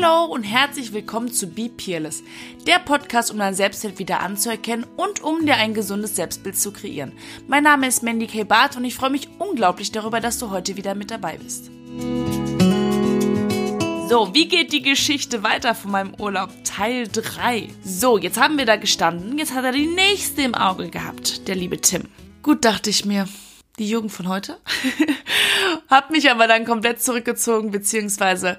Hello und herzlich willkommen zu Be Peerless, der Podcast, um dein Selbstwert wieder anzuerkennen und um dir ein gesundes Selbstbild zu kreieren. Mein Name ist Mandy K. Barth und ich freue mich unglaublich darüber, dass du heute wieder mit dabei bist. So, wie geht die Geschichte weiter von meinem Urlaub? Teil 3. So, jetzt haben wir da gestanden, jetzt hat er die nächste im Auge gehabt, der liebe Tim. Gut, dachte ich mir, die Jugend von heute. hab mich aber dann komplett zurückgezogen, beziehungsweise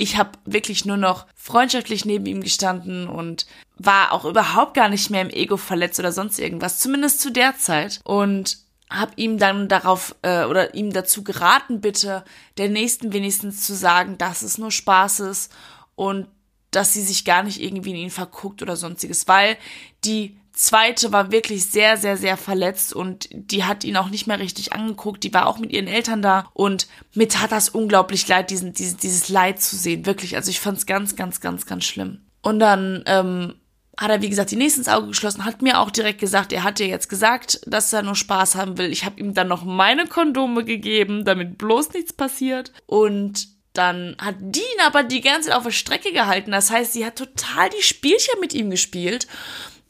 ich habe wirklich nur noch freundschaftlich neben ihm gestanden und war auch überhaupt gar nicht mehr im Ego verletzt oder sonst irgendwas, zumindest zu der Zeit. Und habe ihm dann darauf äh, oder ihm dazu geraten, bitte der Nächsten wenigstens zu sagen, dass es nur Spaß ist und dass sie sich gar nicht irgendwie in ihn verguckt oder sonstiges, weil die zweite war wirklich sehr, sehr, sehr verletzt und die hat ihn auch nicht mehr richtig angeguckt. Die war auch mit ihren Eltern da und mir tat das unglaublich leid, diesen, dieses, dieses Leid zu sehen. Wirklich. Also ich fand es ganz, ganz, ganz, ganz schlimm. Und dann ähm, hat er, wie gesagt, die nächsten ins Auge geschlossen, hat mir auch direkt gesagt, er hat dir jetzt gesagt, dass er nur Spaß haben will. Ich habe ihm dann noch meine Kondome gegeben, damit bloß nichts passiert. Und dann hat Dean aber die ganze Zeit auf der Strecke gehalten. Das heißt, sie hat total die Spielchen mit ihm gespielt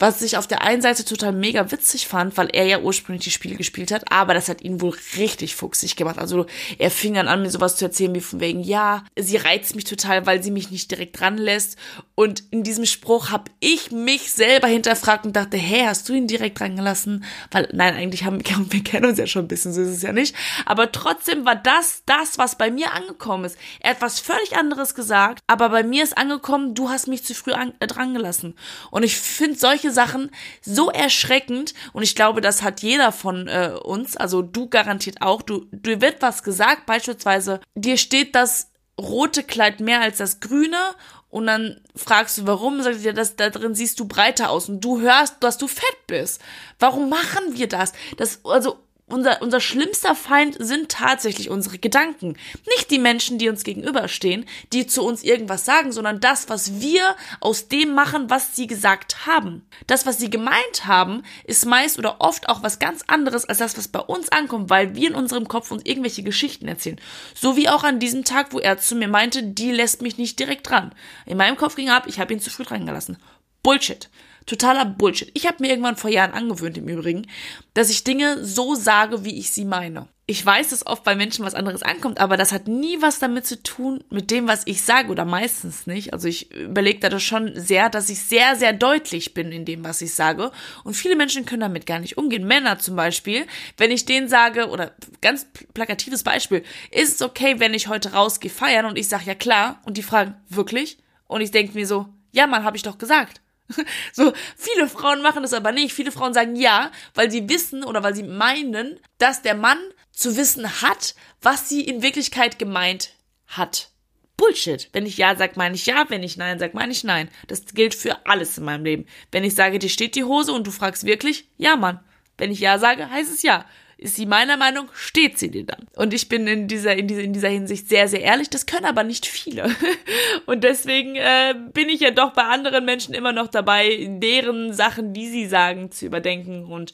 was ich auf der einen Seite total mega witzig fand, weil er ja ursprünglich die Spiele gespielt hat, aber das hat ihn wohl richtig fuchsig gemacht. Also er fing dann an, mir sowas zu erzählen wie von wegen, ja, sie reizt mich total, weil sie mich nicht direkt dran lässt. Und in diesem Spruch habe ich mich selber hinterfragt und dachte, hä, hast du ihn direkt dran gelassen? Weil, nein, eigentlich haben wir kennen uns ja schon ein bisschen, so ist es ja nicht. Aber trotzdem war das das, was bei mir angekommen ist. Er hat was völlig anderes gesagt, aber bei mir ist angekommen, du hast mich zu früh an, äh, dran gelassen. Und ich finde solche Sachen so erschreckend und ich glaube, das hat jeder von äh, uns, also du garantiert auch, du, du wird was gesagt, beispielsweise, dir steht das rote Kleid mehr als das grüne und dann fragst du, warum, sagt dir, das, da drin siehst du breiter aus und du hörst, dass du fett bist. Warum machen wir das? Das, also, unser, unser schlimmster Feind sind tatsächlich unsere Gedanken. Nicht die Menschen, die uns gegenüberstehen, die zu uns irgendwas sagen, sondern das, was wir aus dem machen, was sie gesagt haben. Das, was sie gemeint haben, ist meist oder oft auch was ganz anderes als das, was bei uns ankommt, weil wir in unserem Kopf uns irgendwelche Geschichten erzählen. So wie auch an diesem Tag, wo er zu mir meinte, die lässt mich nicht direkt dran. In meinem Kopf ging ab, ich habe ihn zu früh dran gelassen. Bullshit. Totaler Bullshit. Ich habe mir irgendwann vor Jahren angewöhnt im Übrigen, dass ich Dinge so sage, wie ich sie meine. Ich weiß, dass oft bei Menschen was anderes ankommt, aber das hat nie was damit zu tun, mit dem, was ich sage oder meistens nicht. Also ich überlege da schon sehr, dass ich sehr, sehr deutlich bin in dem, was ich sage. Und viele Menschen können damit gar nicht umgehen. Männer zum Beispiel, wenn ich denen sage, oder ganz plakatives Beispiel, ist es okay, wenn ich heute rausgehe feiern und ich sage ja klar und die fragen, wirklich? Und ich denke mir so, ja Mann, habe ich doch gesagt. So, viele Frauen machen das aber nicht. Viele Frauen sagen ja, weil sie wissen oder weil sie meinen, dass der Mann zu wissen hat, was sie in Wirklichkeit gemeint hat. Bullshit. Wenn ich ja sage, meine ich ja. Wenn ich nein sage, meine ich nein. Das gilt für alles in meinem Leben. Wenn ich sage, dir steht die Hose und du fragst wirklich, ja, Mann. Wenn ich ja sage, heißt es ja ist sie meiner Meinung, steht sie dir dann. Und ich bin in dieser, in dieser, in dieser Hinsicht sehr, sehr ehrlich. Das können aber nicht viele. Und deswegen äh, bin ich ja doch bei anderen Menschen immer noch dabei, deren Sachen, die sie sagen, zu überdenken und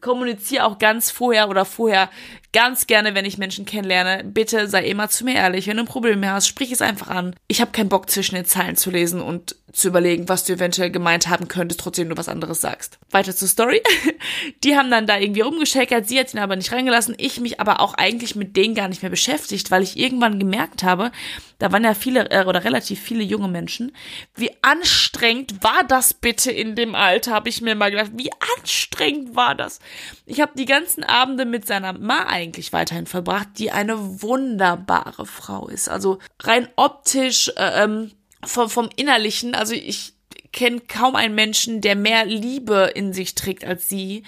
kommuniziere auch ganz vorher oder vorher ganz gerne, wenn ich Menschen kennenlerne. Bitte sei immer zu mir ehrlich. Wenn du ein Problem hast, sprich es einfach an. Ich habe keinen Bock zwischen den Zeilen zu lesen und zu überlegen, was du eventuell gemeint haben könntest, trotzdem du was anderes sagst. Weiter zur Story. Die haben dann da irgendwie rumgeschäkert, sie hat ihn aber nicht reingelassen, ich mich aber auch eigentlich mit denen gar nicht mehr beschäftigt, weil ich irgendwann gemerkt habe, da waren ja viele äh, oder relativ viele junge Menschen, wie anstrengend war das bitte in dem Alter, habe ich mir mal gedacht, wie anstrengend war das? Ich habe die ganzen Abende mit seiner Ma eigentlich weiterhin verbracht, die eine wunderbare Frau ist. Also rein optisch, äh, ähm, vom, vom Innerlichen, also ich kenne kaum einen Menschen, der mehr Liebe in sich trägt als sie.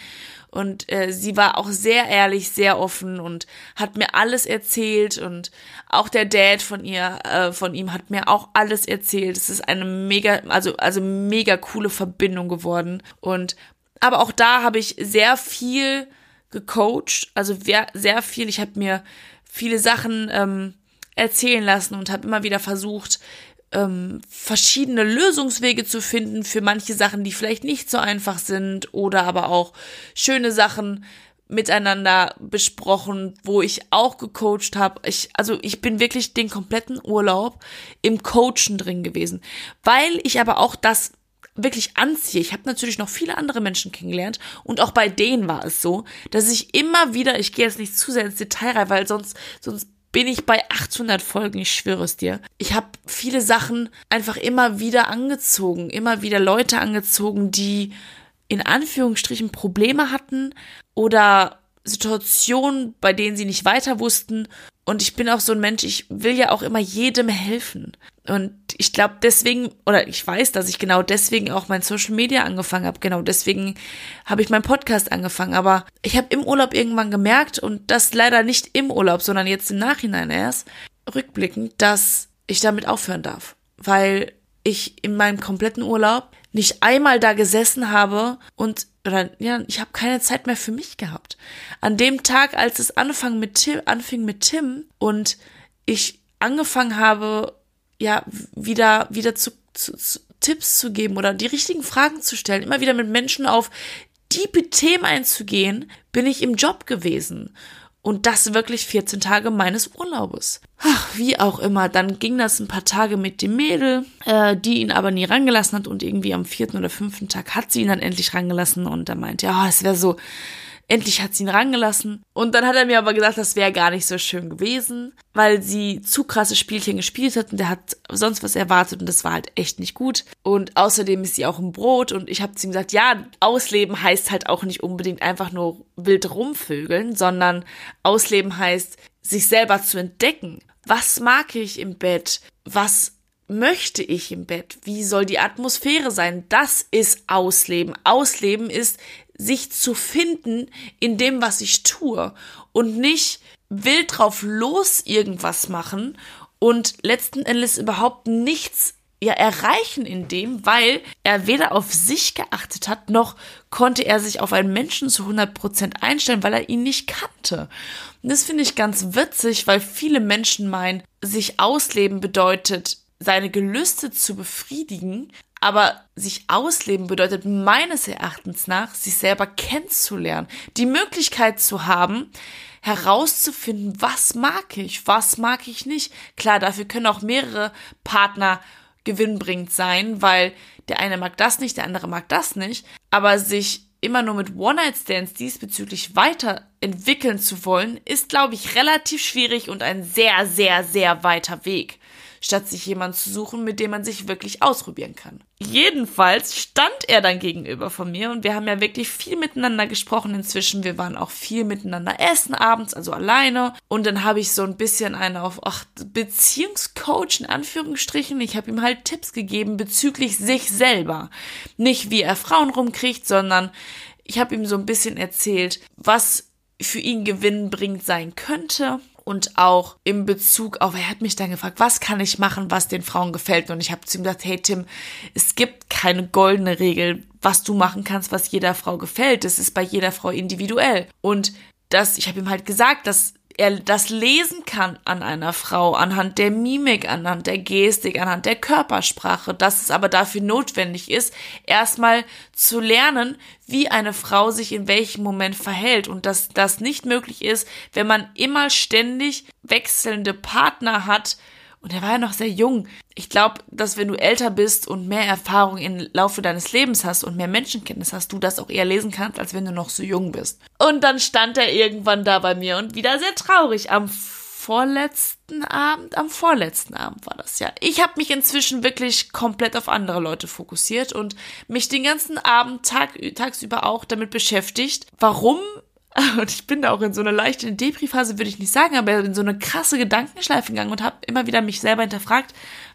Und äh, sie war auch sehr ehrlich, sehr offen und hat mir alles erzählt. Und auch der Dad von ihr, äh, von ihm hat mir auch alles erzählt. Es ist eine mega, also, also mega coole Verbindung geworden. Und aber auch da habe ich sehr viel gecoacht, also sehr viel. Ich habe mir viele Sachen ähm, erzählen lassen und habe immer wieder versucht, ähm, verschiedene Lösungswege zu finden für manche Sachen, die vielleicht nicht so einfach sind oder aber auch schöne Sachen miteinander besprochen, wo ich auch gecoacht habe. Ich, also ich bin wirklich den kompletten Urlaub im Coachen drin gewesen, weil ich aber auch das wirklich anziehe. Ich habe natürlich noch viele andere Menschen kennengelernt und auch bei denen war es so, dass ich immer wieder, ich gehe jetzt nicht zu sehr ins Detail rein, weil sonst sonst bin ich bei 800 Folgen, ich schwöre es dir. Ich habe viele Sachen einfach immer wieder angezogen, immer wieder Leute angezogen, die in Anführungsstrichen Probleme hatten oder Situationen, bei denen sie nicht weiter wussten. Und ich bin auch so ein Mensch, ich will ja auch immer jedem helfen. Und ich glaube deswegen, oder ich weiß, dass ich genau deswegen auch mein Social Media angefangen habe. Genau deswegen habe ich meinen Podcast angefangen. Aber ich habe im Urlaub irgendwann gemerkt, und das leider nicht im Urlaub, sondern jetzt im Nachhinein erst, rückblickend, dass ich damit aufhören darf. Weil ich in meinem kompletten Urlaub nicht einmal da gesessen habe und oder ja, ich habe keine Zeit mehr für mich gehabt. An dem Tag, als es anfang mit Tim, anfing mit Tim und ich angefangen habe, ja, wieder, wieder zu, zu, zu Tipps zu geben oder die richtigen Fragen zu stellen, immer wieder mit Menschen auf tiefe Themen einzugehen, bin ich im Job gewesen. Und das wirklich 14 Tage meines Urlaubes. Ach, wie auch immer, dann ging das ein paar Tage mit dem Mädel, äh, die ihn aber nie rangelassen hat und irgendwie am vierten oder fünften Tag hat sie ihn dann endlich rangelassen und er meinte, ja, es wäre so, Endlich hat sie ihn rangelassen. Und dann hat er mir aber gesagt, das wäre gar nicht so schön gewesen, weil sie zu krasse Spielchen gespielt hat und der hat sonst was erwartet und das war halt echt nicht gut. Und außerdem ist sie auch im Brot und ich habe zu ihm gesagt, ja, ausleben heißt halt auch nicht unbedingt einfach nur wild rumvögeln, sondern ausleben heißt, sich selber zu entdecken. Was mag ich im Bett? Was möchte ich im Bett? Wie soll die Atmosphäre sein? Das ist Ausleben. Ausleben ist sich zu finden in dem, was ich tue und nicht wild drauf los irgendwas machen und letzten Endes überhaupt nichts ja erreichen in dem, weil er weder auf sich geachtet hat, noch konnte er sich auf einen Menschen zu 100% einstellen, weil er ihn nicht kannte. Und das finde ich ganz witzig, weil viele Menschen meinen, sich ausleben bedeutet, seine Gelüste zu befriedigen, aber sich ausleben bedeutet meines Erachtens nach, sich selber kennenzulernen, die Möglichkeit zu haben, herauszufinden, was mag ich, was mag ich nicht. Klar, dafür können auch mehrere Partner gewinnbringend sein, weil der eine mag das nicht, der andere mag das nicht, aber sich immer nur mit One-Night-Stands diesbezüglich weiterentwickeln zu wollen, ist, glaube ich, relativ schwierig und ein sehr, sehr, sehr weiter Weg statt sich jemand zu suchen, mit dem man sich wirklich ausprobieren kann. Jedenfalls stand er dann gegenüber von mir und wir haben ja wirklich viel miteinander gesprochen inzwischen. Wir waren auch viel miteinander essen abends, also alleine. Und dann habe ich so ein bisschen einen auf ach, Beziehungscoach in Anführungsstrichen. Ich habe ihm halt Tipps gegeben bezüglich sich selber. Nicht wie er Frauen rumkriegt, sondern ich habe ihm so ein bisschen erzählt, was für ihn gewinnbringend sein könnte und auch im Bezug auf, er hat mich dann gefragt, was kann ich machen, was den Frauen gefällt? Und ich habe zu ihm gesagt, hey Tim, es gibt keine goldene Regel, was du machen kannst, was jeder Frau gefällt. Das ist bei jeder Frau individuell. Und das, ich habe ihm halt gesagt, dass er das lesen kann an einer Frau, anhand der Mimik, anhand der Gestik, anhand der Körpersprache, dass es aber dafür notwendig ist, erstmal zu lernen, wie eine Frau sich in welchem Moment verhält und dass das nicht möglich ist, wenn man immer ständig wechselnde Partner hat, und er war ja noch sehr jung. Ich glaube, dass wenn du älter bist und mehr Erfahrung im Laufe deines Lebens hast und mehr Menschenkenntnis hast, du das auch eher lesen kannst, als wenn du noch so jung bist. Und dann stand er irgendwann da bei mir und wieder sehr traurig am vorletzten Abend, am vorletzten Abend war das ja. Ich habe mich inzwischen wirklich komplett auf andere Leute fokussiert und mich den ganzen Abend, Tag, tagsüber auch damit beschäftigt, warum und ich bin da auch in so eine leichte Depri-Phase, würde ich nicht sagen, aber in so eine krasse Gedankenschleife gegangen und habe immer wieder mich selber hinterfragt,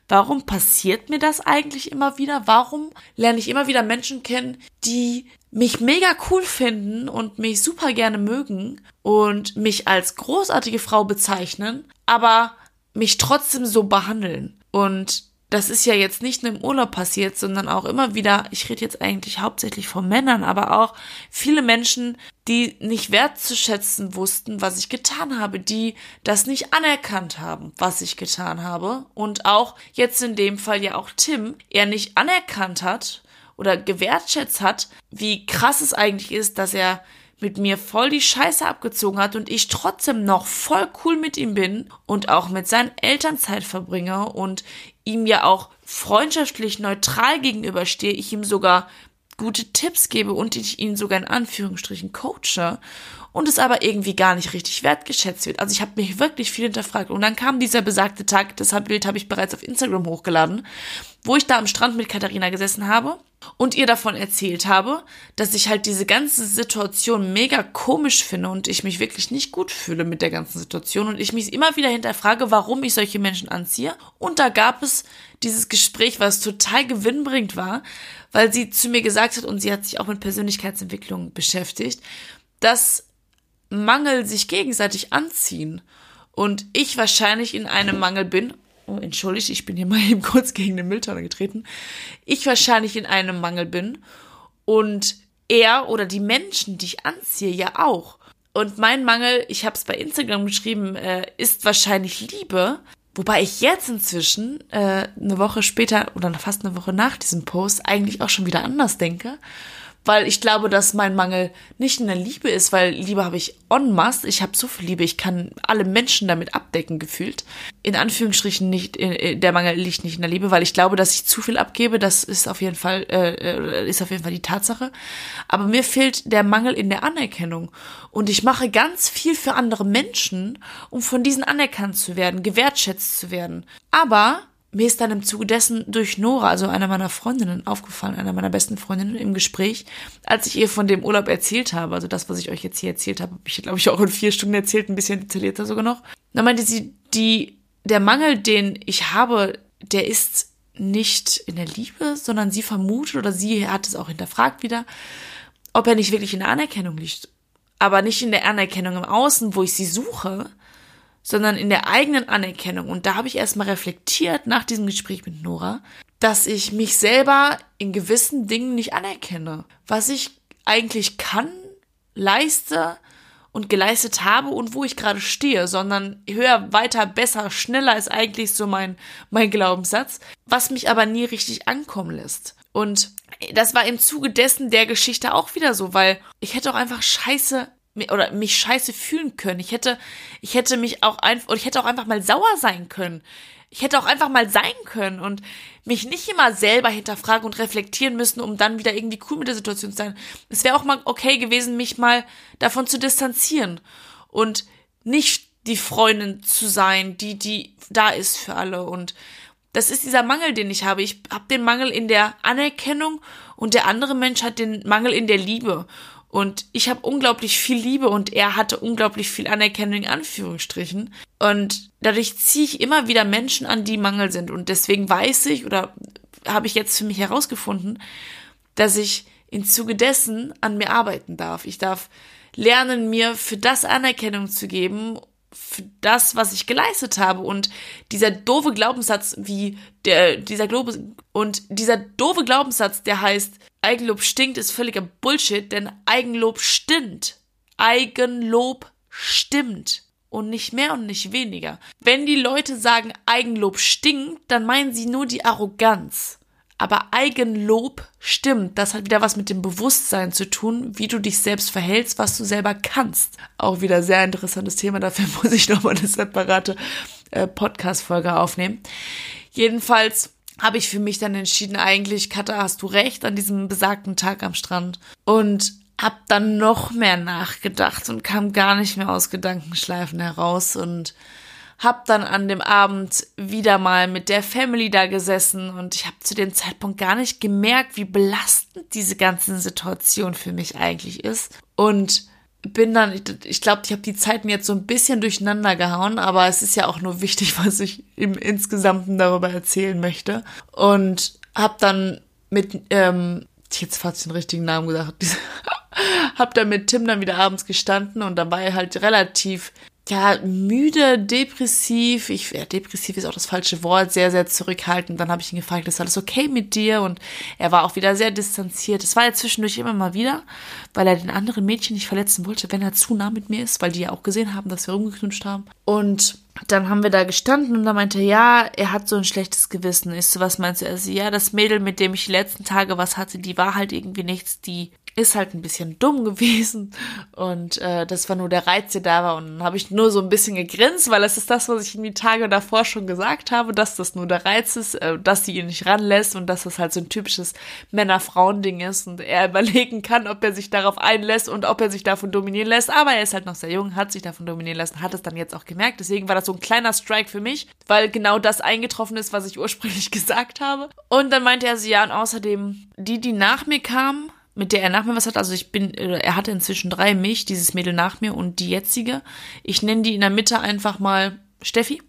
warum passiert mir das eigentlich immer wieder? Warum lerne ich immer wieder Menschen kennen, die mich mega cool finden und mich super gerne mögen und mich als großartige Frau bezeichnen, aber mich trotzdem so behandeln. Und das ist ja jetzt nicht nur im Urlaub passiert, sondern auch immer wieder, ich rede jetzt eigentlich hauptsächlich von Männern, aber auch viele Menschen, die nicht wertzuschätzen wussten, was ich getan habe, die das nicht anerkannt haben, was ich getan habe. Und auch jetzt in dem Fall ja auch Tim, er nicht anerkannt hat oder gewertschätzt hat, wie krass es eigentlich ist, dass er mit mir voll die Scheiße abgezogen hat und ich trotzdem noch voll cool mit ihm bin und auch mit seinen Eltern Zeit verbringe und ihm ja auch freundschaftlich neutral gegenüberstehe, ich ihm sogar gute Tipps gebe und ich ihn sogar in Anführungsstrichen coache und es aber irgendwie gar nicht richtig wertgeschätzt wird. Also ich habe mich wirklich viel hinterfragt und dann kam dieser besagte Tag, das Bild habe ich bereits auf Instagram hochgeladen, wo ich da am Strand mit Katharina gesessen habe und ihr davon erzählt habe, dass ich halt diese ganze Situation mega komisch finde und ich mich wirklich nicht gut fühle mit der ganzen Situation und ich mich immer wieder hinterfrage, warum ich solche Menschen anziehe. Und da gab es dieses Gespräch, was total gewinnbringend war, weil sie zu mir gesagt hat und sie hat sich auch mit Persönlichkeitsentwicklung beschäftigt, dass Mangel sich gegenseitig anziehen und ich wahrscheinlich in einem Mangel bin oh, entschuldigt, ich bin hier mal eben kurz gegen den Mülltonne getreten, ich wahrscheinlich in einem Mangel bin und er oder die Menschen, die ich anziehe, ja auch. Und mein Mangel, ich habe es bei Instagram geschrieben, äh, ist wahrscheinlich Liebe. Wobei ich jetzt inzwischen, äh, eine Woche später oder fast eine Woche nach diesem Post, eigentlich auch schon wieder anders denke weil ich glaube, dass mein Mangel nicht in der Liebe ist, weil Liebe habe ich en masse. Ich habe so viel Liebe, ich kann alle Menschen damit abdecken gefühlt. In Anführungsstrichen nicht, äh, der Mangel liegt nicht in der Liebe, weil ich glaube, dass ich zu viel abgebe. Das ist auf jeden Fall äh, äh, ist auf jeden Fall die Tatsache. Aber mir fehlt der Mangel in der Anerkennung und ich mache ganz viel für andere Menschen, um von diesen anerkannt zu werden, gewertschätzt zu werden. Aber mir ist dann im Zuge dessen durch Nora, also einer meiner Freundinnen, aufgefallen, einer meiner besten Freundinnen im Gespräch, als ich ihr von dem Urlaub erzählt habe, also das, was ich euch jetzt hier erzählt habe, habe ich, glaube ich, auch in vier Stunden erzählt, ein bisschen detaillierter sogar noch. Da meinte sie, die, der Mangel, den ich habe, der ist nicht in der Liebe, sondern sie vermutet oder sie hat es auch hinterfragt wieder, ob er nicht wirklich in der Anerkennung liegt. Aber nicht in der Anerkennung im Außen, wo ich sie suche, sondern in der eigenen Anerkennung. Und da habe ich erstmal reflektiert nach diesem Gespräch mit Nora, dass ich mich selber in gewissen Dingen nicht anerkenne. Was ich eigentlich kann, leiste und geleistet habe und wo ich gerade stehe, sondern höher, weiter, besser, schneller ist eigentlich so mein, mein Glaubenssatz, was mich aber nie richtig ankommen lässt. Und das war im Zuge dessen der Geschichte auch wieder so, weil ich hätte auch einfach scheiße oder mich scheiße fühlen können. Ich hätte, ich hätte mich auch einfach, ich hätte auch einfach mal sauer sein können. Ich hätte auch einfach mal sein können und mich nicht immer selber hinterfragen und reflektieren müssen, um dann wieder irgendwie cool mit der Situation zu sein. Es wäre auch mal okay gewesen, mich mal davon zu distanzieren und nicht die Freundin zu sein, die, die da ist für alle. Und das ist dieser Mangel, den ich habe. Ich habe den Mangel in der Anerkennung und der andere Mensch hat den Mangel in der Liebe. Und ich habe unglaublich viel Liebe und er hatte unglaublich viel Anerkennung in Anführungsstrichen. Und dadurch ziehe ich immer wieder Menschen an, die Mangel sind. Und deswegen weiß ich oder habe ich jetzt für mich herausgefunden, dass ich im Zuge dessen an mir arbeiten darf. Ich darf lernen, mir für das Anerkennung zu geben, für das, was ich geleistet habe. Und dieser doofe Glaubenssatz, wie der, dieser Glaube, und dieser doofe Glaubenssatz, der heißt, Eigenlob stinkt, ist völliger Bullshit, denn Eigenlob stimmt. Eigenlob stimmt. Und nicht mehr und nicht weniger. Wenn die Leute sagen, Eigenlob stinkt, dann meinen sie nur die Arroganz. Aber Eigenlob stimmt. Das hat wieder was mit dem Bewusstsein zu tun, wie du dich selbst verhältst, was du selber kannst. Auch wieder sehr interessantes Thema. Dafür muss ich nochmal eine separate äh, Podcast-Folge aufnehmen. Jedenfalls habe ich für mich dann entschieden, eigentlich, Katha, hast du recht, an diesem besagten Tag am Strand. Und hab dann noch mehr nachgedacht und kam gar nicht mehr aus Gedankenschleifen heraus und hab dann an dem Abend wieder mal mit der Family da gesessen und ich habe zu dem Zeitpunkt gar nicht gemerkt, wie belastend diese ganze Situation für mich eigentlich ist. Und bin dann, ich, ich glaube, ich habe die Zeiten jetzt so ein bisschen durcheinander gehauen, aber es ist ja auch nur wichtig, was ich im Insgesamten darüber erzählen möchte. Und habe dann mit, ähm, jetzt fast den richtigen Namen gesagt, hab dann mit Tim dann wieder abends gestanden und dabei halt relativ ja, müde, depressiv, ich, ja, depressiv ist auch das falsche Wort, sehr, sehr zurückhaltend. Dann habe ich ihn gefragt, ist alles okay mit dir? Und er war auch wieder sehr distanziert. Es war ja zwischendurch immer mal wieder, weil er den anderen Mädchen nicht verletzen wollte, wenn er zu nah mit mir ist, weil die ja auch gesehen haben, dass wir rumgeknutscht haben. Und dann haben wir da gestanden und da meinte er, ja, er hat so ein schlechtes Gewissen. Ist so, was meinst du? Also, ja, das Mädel, mit dem ich die letzten Tage was hatte, die war halt irgendwie nichts, die ist halt ein bisschen dumm gewesen. Und äh, das war nur der Reiz, der da war. Und dann habe ich nur so ein bisschen gegrinst, weil es ist das, was ich in die Tage davor schon gesagt habe, dass das nur der Reiz ist, äh, dass sie ihn nicht ranlässt und dass das halt so ein typisches Männer-Frauen-Ding ist. Und er überlegen kann, ob er sich darauf einlässt und ob er sich davon dominieren lässt, aber er ist halt noch sehr jung, hat sich davon dominieren lassen, hat es dann jetzt auch gemerkt, deswegen war das so ein kleiner Strike für mich, weil genau das eingetroffen ist, was ich ursprünglich gesagt habe. Und dann meinte er so, ja und außerdem, die, die nach mir kamen, mit der er nach mir was hat. Also ich bin, er hatte inzwischen drei mich, dieses Mädel nach mir und die jetzige. Ich nenne die in der Mitte einfach mal Steffi.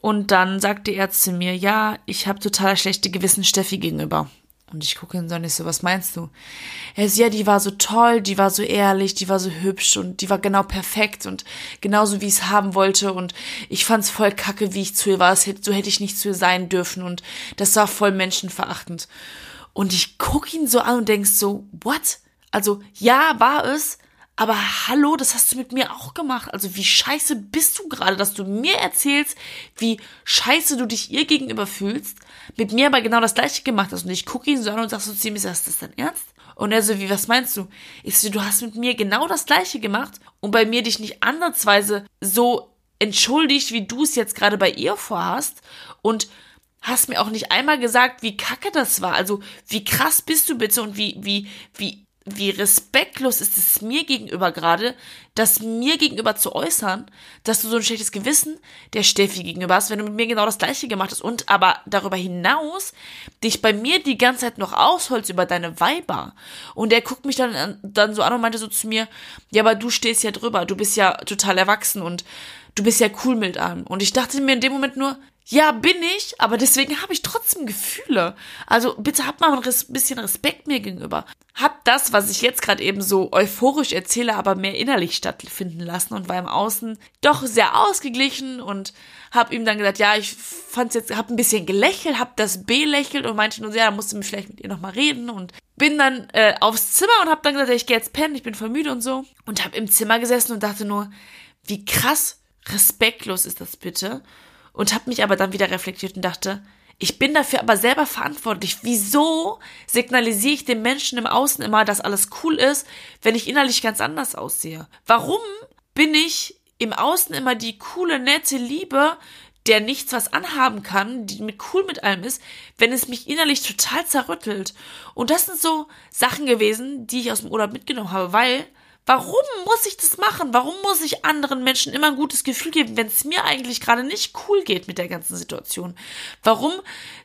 Und dann sagte er zu mir, ja, ich habe total schlechte Gewissen Steffi gegenüber. Und ich gucke ihn so und ich so, was meinst du? Er ist, ja, die war so toll, die war so ehrlich, die war so hübsch und die war genau perfekt und genauso wie ich es haben wollte und ich fand's voll kacke, wie ich zu ihr war. So hätte ich nicht zu ihr sein dürfen und das war voll menschenverachtend. Und ich guck ihn so an und denk so, what? Also, ja, war es, aber hallo, das hast du mit mir auch gemacht. Also, wie scheiße bist du gerade, dass du mir erzählst, wie scheiße du dich ihr gegenüber fühlst, mit mir aber genau das gleiche gemacht hast. Und ich gucke ihn so an und sag so zu ihm, ist das dein Ernst? Und er so, wie, was meinst du? Ich so, du hast mit mir genau das gleiche gemacht und bei mir dich nicht ansatzweise so entschuldigt, wie du es jetzt gerade bei ihr vorhast. Und hast mir auch nicht einmal gesagt, wie kacke das war. Also, wie krass bist du bitte und wie, wie, wie, wie respektlos ist es mir gegenüber gerade, das mir gegenüber zu äußern, dass du so ein schlechtes Gewissen der Steffi gegenüber hast, wenn du mit mir genau das gleiche gemacht hast und aber darüber hinaus dich bei mir die ganze Zeit noch ausholst über deine Weiber. Und er guckt mich dann, dann so an und meinte so zu mir, ja, aber du stehst ja drüber, du bist ja total erwachsen und du bist ja cool mit allem. Und ich dachte mir in dem Moment nur, ja, bin ich, aber deswegen habe ich trotzdem Gefühle. Also bitte habt mal ein bisschen Respekt mir gegenüber. Habt das, was ich jetzt gerade eben so euphorisch erzähle, aber mehr innerlich stattfinden lassen und war im Außen doch sehr ausgeglichen und hab ihm dann gesagt, ja, ich fand's jetzt, hab ein bisschen gelächelt, hab das belächelt und meinte nur, ja, da musst du mich vielleicht mit ihr nochmal reden und bin dann äh, aufs Zimmer und hab dann gesagt, ich gehe jetzt pennen, ich bin voll müde und so und hab im Zimmer gesessen und dachte nur, wie krass respektlos ist das bitte und habe mich aber dann wieder reflektiert und dachte, ich bin dafür aber selber verantwortlich. Wieso signalisiere ich dem Menschen im Außen immer, dass alles cool ist, wenn ich innerlich ganz anders aussehe? Warum bin ich im Außen immer die coole, nette Liebe, der nichts was anhaben kann, die mit cool mit allem ist, wenn es mich innerlich total zerrüttelt? Und das sind so Sachen gewesen, die ich aus dem Urlaub mitgenommen habe, weil Warum muss ich das machen? Warum muss ich anderen Menschen immer ein gutes Gefühl geben, wenn es mir eigentlich gerade nicht cool geht mit der ganzen Situation? Warum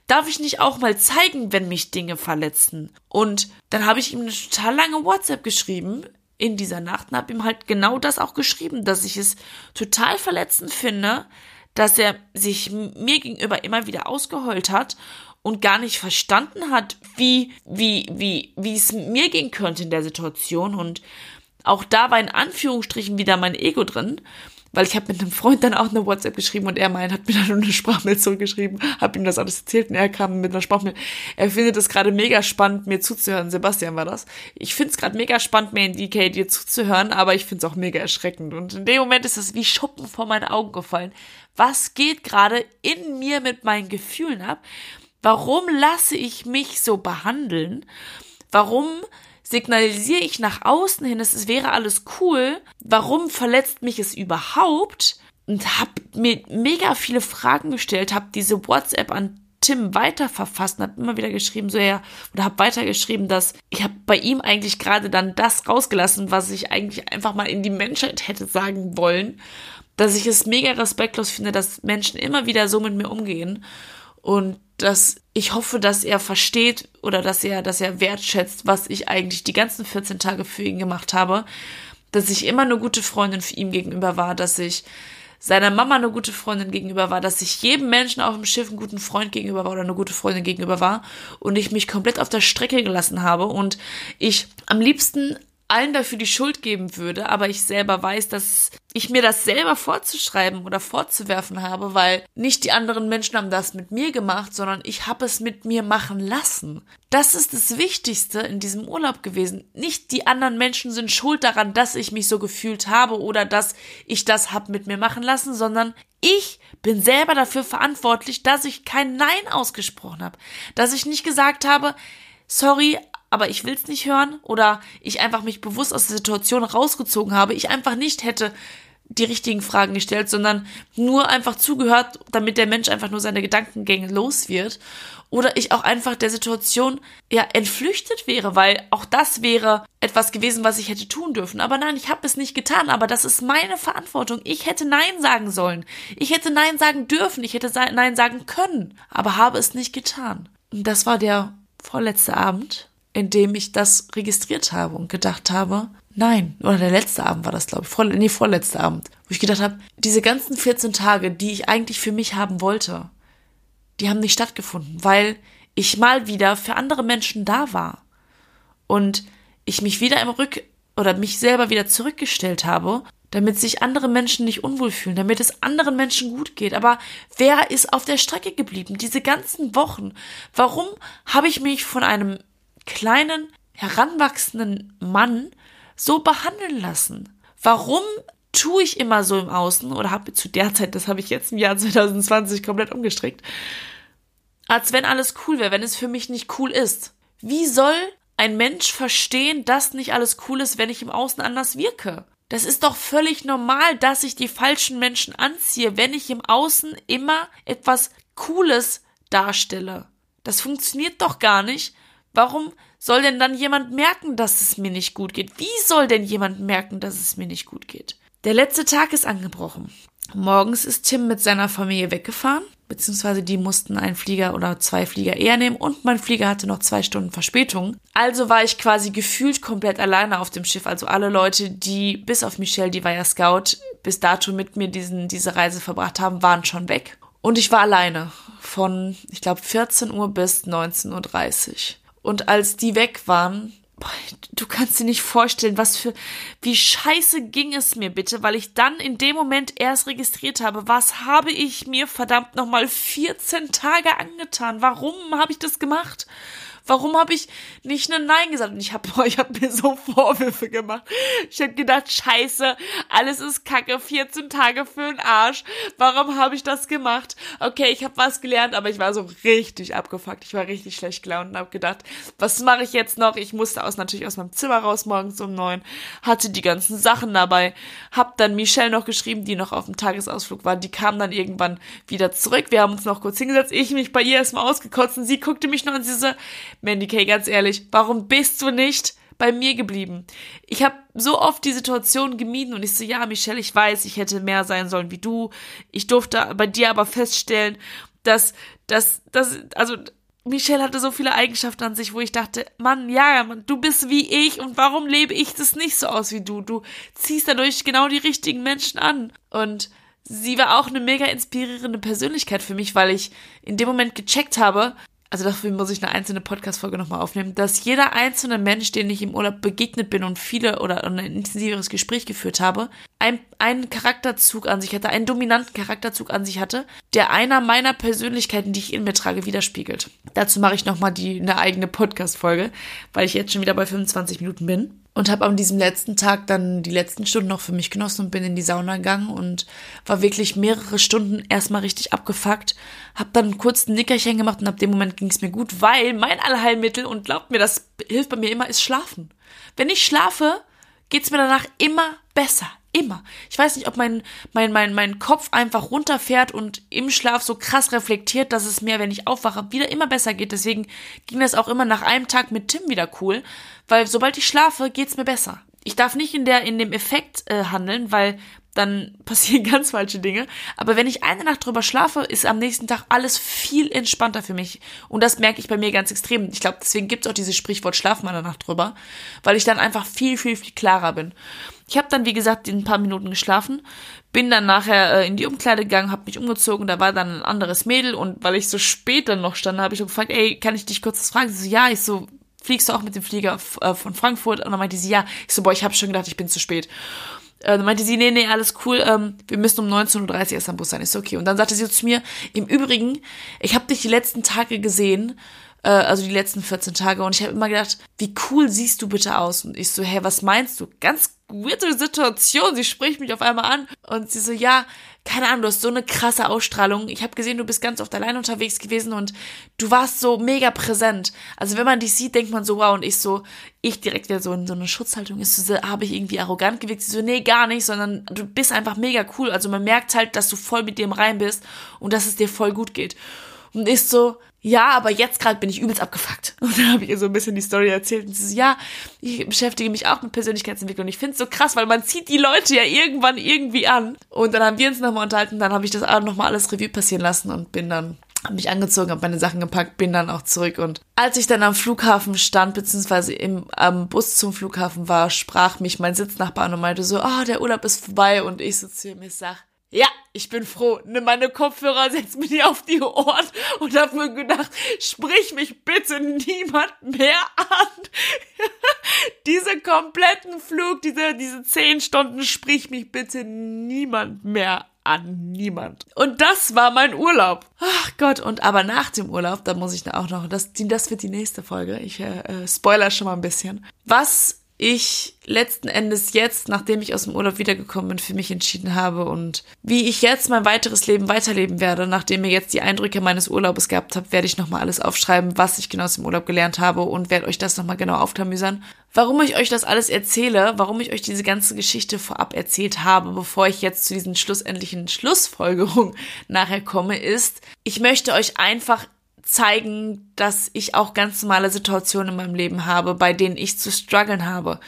darf ich nicht auch mal zeigen, wenn mich Dinge verletzen? Und dann habe ich ihm eine total lange WhatsApp geschrieben in dieser Nacht und habe ihm halt genau das auch geschrieben, dass ich es total verletzend finde, dass er sich mir gegenüber immer wieder ausgeheult hat und gar nicht verstanden hat, wie, wie, wie, wie es mir gehen könnte in der Situation und auch da war in Anführungsstrichen wieder mein Ego drin, weil ich habe mit einem Freund dann auch eine WhatsApp geschrieben und er meint, hat mir dann eine Sprachmail zurückgeschrieben, habe ihm das alles erzählt und er kam mit einer Sprachmail. Er findet es gerade mega spannend, mir zuzuhören. Sebastian war das. Ich finde es gerade mega spannend, mir in DK dir zuzuhören, aber ich finde es auch mega erschreckend. Und in dem Moment ist es wie Schuppen vor meine Augen gefallen. Was geht gerade in mir mit meinen Gefühlen ab? Warum lasse ich mich so behandeln? Warum signalisiere ich nach außen hin, es wäre alles cool, warum verletzt mich es überhaupt? Und habe mir mega viele Fragen gestellt, habe diese WhatsApp an Tim weiterverfasst und habe immer wieder geschrieben, so ja, oder habe weitergeschrieben, dass ich habe bei ihm eigentlich gerade dann das rausgelassen, was ich eigentlich einfach mal in die Menschheit hätte sagen wollen, dass ich es mega respektlos finde, dass Menschen immer wieder so mit mir umgehen und dass ich hoffe, dass er versteht oder dass er, dass er wertschätzt, was ich eigentlich die ganzen 14 Tage für ihn gemacht habe, dass ich immer eine gute Freundin für ihn gegenüber war, dass ich seiner Mama eine gute Freundin gegenüber war, dass ich jedem Menschen auf dem Schiff einen guten Freund gegenüber war oder eine gute Freundin gegenüber war und ich mich komplett auf der Strecke gelassen habe und ich am liebsten allen dafür die Schuld geben würde, aber ich selber weiß, dass ich mir das selber vorzuschreiben oder vorzuwerfen habe, weil nicht die anderen Menschen haben das mit mir gemacht, sondern ich habe es mit mir machen lassen. Das ist das Wichtigste in diesem Urlaub gewesen. Nicht die anderen Menschen sind schuld daran, dass ich mich so gefühlt habe oder dass ich das hab mit mir machen lassen, sondern ich bin selber dafür verantwortlich, dass ich kein Nein ausgesprochen habe, dass ich nicht gesagt habe, sorry, aber ich will's nicht hören oder ich einfach mich bewusst aus der Situation rausgezogen habe, ich einfach nicht hätte die richtigen Fragen gestellt, sondern nur einfach zugehört, damit der Mensch einfach nur seine Gedankengänge los wird. Oder ich auch einfach der Situation ja entflüchtet wäre, weil auch das wäre etwas gewesen, was ich hätte tun dürfen. Aber nein, ich habe es nicht getan. Aber das ist meine Verantwortung. Ich hätte Nein sagen sollen. Ich hätte Nein sagen dürfen. Ich hätte Nein sagen können. Aber habe es nicht getan. Und das war der vorletzte Abend, in dem ich das registriert habe und gedacht habe, Nein, oder der letzte Abend war das, glaube ich. Vor, nee, vorletzter Abend. Wo ich gedacht habe, diese ganzen 14 Tage, die ich eigentlich für mich haben wollte, die haben nicht stattgefunden, weil ich mal wieder für andere Menschen da war. Und ich mich wieder im Rück oder mich selber wieder zurückgestellt habe, damit sich andere Menschen nicht unwohl fühlen, damit es anderen Menschen gut geht. Aber wer ist auf der Strecke geblieben? Diese ganzen Wochen. Warum habe ich mich von einem kleinen, heranwachsenden Mann so behandeln lassen? Warum tue ich immer so im Außen oder habe zu der Zeit, das habe ich jetzt im Jahr 2020 komplett umgestrickt, als wenn alles cool wäre, wenn es für mich nicht cool ist? Wie soll ein Mensch verstehen, dass nicht alles cool ist, wenn ich im Außen anders wirke? Das ist doch völlig normal, dass ich die falschen Menschen anziehe, wenn ich im Außen immer etwas Cooles darstelle. Das funktioniert doch gar nicht. Warum soll denn dann jemand merken, dass es mir nicht gut geht? Wie soll denn jemand merken, dass es mir nicht gut geht? Der letzte Tag ist angebrochen. Morgens ist Tim mit seiner Familie weggefahren, beziehungsweise die mussten einen Flieger oder zwei Flieger eher nehmen und mein Flieger hatte noch zwei Stunden Verspätung. Also war ich quasi gefühlt komplett alleine auf dem Schiff. Also alle Leute, die bis auf Michelle, die war ja Scout, bis dato mit mir diesen, diese Reise verbracht haben, waren schon weg. Und ich war alleine von, ich glaube, 14 Uhr bis 19.30 Uhr. Und als die weg waren, boah, du kannst dir nicht vorstellen, was für, wie scheiße ging es mir bitte, weil ich dann in dem Moment erst registriert habe, was habe ich mir verdammt nochmal 14 Tage angetan? Warum habe ich das gemacht? Warum habe ich nicht ein Nein gesagt? Und ich habe ich hab mir so Vorwürfe gemacht. Ich habe gedacht, scheiße, alles ist kacke, 14 Tage für den Arsch. Warum habe ich das gemacht? Okay, ich habe was gelernt, aber ich war so richtig abgefuckt. Ich war richtig schlecht gelaunt und habe gedacht, was mache ich jetzt noch? Ich musste aus natürlich aus meinem Zimmer raus morgens um neun, hatte die ganzen Sachen dabei, hab dann Michelle noch geschrieben, die noch auf dem Tagesausflug war. Die kam dann irgendwann wieder zurück. Wir haben uns noch kurz hingesetzt. Ich mich bei ihr erstmal ausgekotzt und sie guckte mich nur und sie so, Mandy Kay, ganz ehrlich, warum bist du nicht bei mir geblieben? Ich habe so oft die Situation gemieden und ich so, ja, Michelle, ich weiß, ich hätte mehr sein sollen wie du. Ich durfte bei dir aber feststellen, dass, dass, dass, also, Michelle hatte so viele Eigenschaften an sich, wo ich dachte, Mann, ja, Mann, du bist wie ich und warum lebe ich das nicht so aus wie du? Du ziehst dadurch genau die richtigen Menschen an. Und sie war auch eine mega inspirierende Persönlichkeit für mich, weil ich in dem Moment gecheckt habe, also dafür muss ich eine einzelne Podcast-Folge nochmal aufnehmen, dass jeder einzelne Mensch, den ich im Urlaub begegnet bin und viele oder ein intensiveres Gespräch geführt habe, ein, einen Charakterzug an sich hatte, einen dominanten Charakterzug an sich hatte, der einer meiner Persönlichkeiten, die ich in mir trage, widerspiegelt. Dazu mache ich nochmal die, eine eigene Podcast-Folge, weil ich jetzt schon wieder bei 25 Minuten bin und habe an diesem letzten Tag dann die letzten Stunden noch für mich genossen und bin in die Sauna gegangen und war wirklich mehrere Stunden erstmal richtig abgefuckt. Hab dann kurz ein Nickerchen gemacht und ab dem Moment ging es mir gut, weil mein Allheilmittel und glaubt mir, das hilft bei mir immer, ist Schlafen. Wenn ich schlafe, geht's mir danach immer besser. Immer. Ich weiß nicht, ob mein, mein, mein, mein Kopf einfach runterfährt und im Schlaf so krass reflektiert, dass es mir, wenn ich aufwache, wieder immer besser geht. Deswegen ging das auch immer nach einem Tag mit Tim wieder cool, weil sobald ich schlafe, geht's mir besser. Ich darf nicht in der, in dem Effekt äh, handeln, weil dann passieren ganz falsche Dinge. Aber wenn ich eine Nacht drüber schlafe, ist am nächsten Tag alles viel entspannter für mich. Und das merke ich bei mir ganz extrem. Ich glaube, deswegen gibt es auch dieses Sprichwort Schlaf mal eine Nacht drüber, weil ich dann einfach viel, viel, viel klarer bin. Ich habe dann, wie gesagt, in ein paar Minuten geschlafen, bin dann nachher äh, in die Umkleide gegangen, habe mich umgezogen, da war dann ein anderes Mädel und weil ich so spät dann noch stand, habe ich so gefragt, ey, kann ich dich kurz was fragen? Sie so, ja, ich so, fliegst du auch mit dem Flieger äh, von Frankfurt? Und dann meinte sie, ja. Ich so, boah, ich habe schon gedacht, ich bin zu spät. Äh, dann meinte sie, nee, nee, alles cool, ähm, wir müssen um 19.30 Uhr erst am Bus sein, ist okay. Und dann sagte sie zu mir, im Übrigen, ich habe dich die letzten Tage gesehen, äh, also die letzten 14 Tage. Und ich habe immer gedacht, wie cool siehst du bitte aus? Und ich so, hä, was meinst du? Ganz weirde Situation. Sie spricht mich auf einmal an und sie so, ja, keine Ahnung, du hast so eine krasse Ausstrahlung. Ich habe gesehen, du bist ganz oft allein unterwegs gewesen und du warst so mega präsent. Also wenn man dich sieht, denkt man so, wow, und ich so, ich direkt wieder so in so eine Schutzhaltung ist, so, habe ich irgendwie arrogant gewirkt? Sie so, nee, gar nicht, sondern du bist einfach mega cool. Also man merkt halt, dass du voll mit dir im Rein bist und dass es dir voll gut geht. Und ist so, ja, aber jetzt gerade bin ich übelst abgefuckt. Und dann habe ich ihr so ein bisschen die Story erzählt. Und sie so, ja, ich beschäftige mich auch mit Persönlichkeitsentwicklung. Ich finde es so krass, weil man zieht die Leute ja irgendwann irgendwie an. Und dann haben wir uns nochmal unterhalten. Dann habe ich das auch nochmal alles Revue passieren lassen und bin dann habe mich angezogen, habe meine Sachen gepackt, bin dann auch zurück. Und als ich dann am Flughafen stand, beziehungsweise im am Bus zum Flughafen war, sprach mich mein Sitznachbar an und meinte so, ah, oh, der Urlaub ist vorbei. Und ich so zu ihm, ich sag, ja, ich bin froh. Nimm meine Kopfhörer, setz mir die auf die Ohren und hab mir gedacht, sprich mich bitte niemand mehr an. diese kompletten Flug, diese, diese zehn Stunden, sprich mich bitte niemand mehr an niemand. Und das war mein Urlaub. Ach Gott, und aber nach dem Urlaub, da muss ich auch noch, das, das wird die nächste Folge. Ich äh, äh spoiler schon mal ein bisschen. Was ich letzten Endes jetzt, nachdem ich aus dem Urlaub wiedergekommen bin, für mich entschieden habe und wie ich jetzt mein weiteres Leben weiterleben werde, nachdem ihr jetzt die Eindrücke meines Urlaubes gehabt habt, werde ich nochmal alles aufschreiben, was ich genau aus dem Urlaub gelernt habe und werde euch das nochmal genau aufklamüsern. Warum ich euch das alles erzähle, warum ich euch diese ganze Geschichte vorab erzählt habe, bevor ich jetzt zu diesen schlussendlichen Schlussfolgerungen nachher komme, ist, ich möchte euch einfach zeigen, dass ich auch ganz normale Situationen in meinem Leben habe, bei denen ich zu strugglen habe.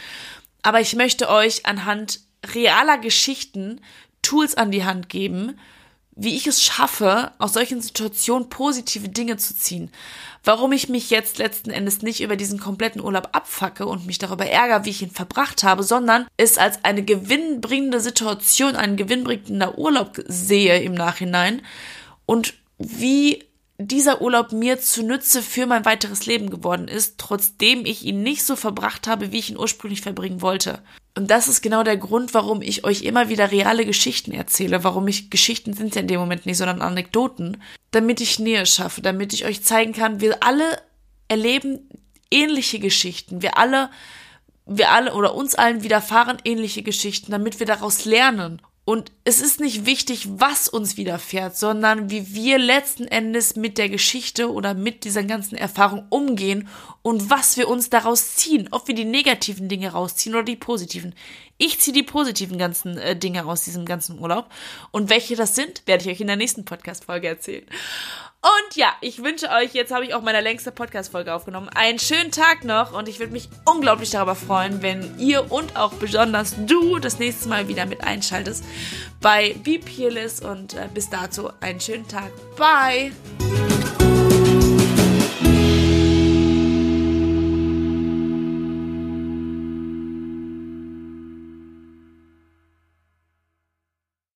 Aber ich möchte euch anhand realer Geschichten Tools an die Hand geben, wie ich es schaffe, aus solchen Situationen positive Dinge zu ziehen. Warum ich mich jetzt letzten Endes nicht über diesen kompletten Urlaub abfacke und mich darüber ärgere, wie ich ihn verbracht habe, sondern es als eine gewinnbringende Situation, ein gewinnbringender Urlaub sehe im Nachhinein und wie dieser Urlaub mir zunutze für mein weiteres Leben geworden ist, trotzdem ich ihn nicht so verbracht habe, wie ich ihn ursprünglich verbringen wollte. Und das ist genau der Grund, warum ich euch immer wieder reale Geschichten erzähle, warum ich Geschichten sind ja in dem Moment nicht, sondern Anekdoten, damit ich Nähe schaffe, damit ich euch zeigen kann, wir alle erleben ähnliche Geschichten, wir alle wir alle oder uns allen widerfahren ähnliche Geschichten, damit wir daraus lernen und es ist nicht wichtig, was uns widerfährt, sondern wie wir letzten Endes mit der Geschichte oder mit dieser ganzen Erfahrung umgehen und was wir uns daraus ziehen. Ob wir die negativen Dinge rausziehen oder die positiven. Ich ziehe die positiven ganzen äh, Dinge aus diesem ganzen Urlaub. Und welche das sind, werde ich euch in der nächsten Podcast-Folge erzählen. Und ja, ich wünsche euch, jetzt habe ich auch meine längste Podcast-Folge aufgenommen, einen schönen Tag noch und ich würde mich unglaublich darüber freuen, wenn ihr und auch besonders du das nächste Mal wieder mit einschaltest bei Be Peerless und äh, bis dato einen schönen Tag. Bye!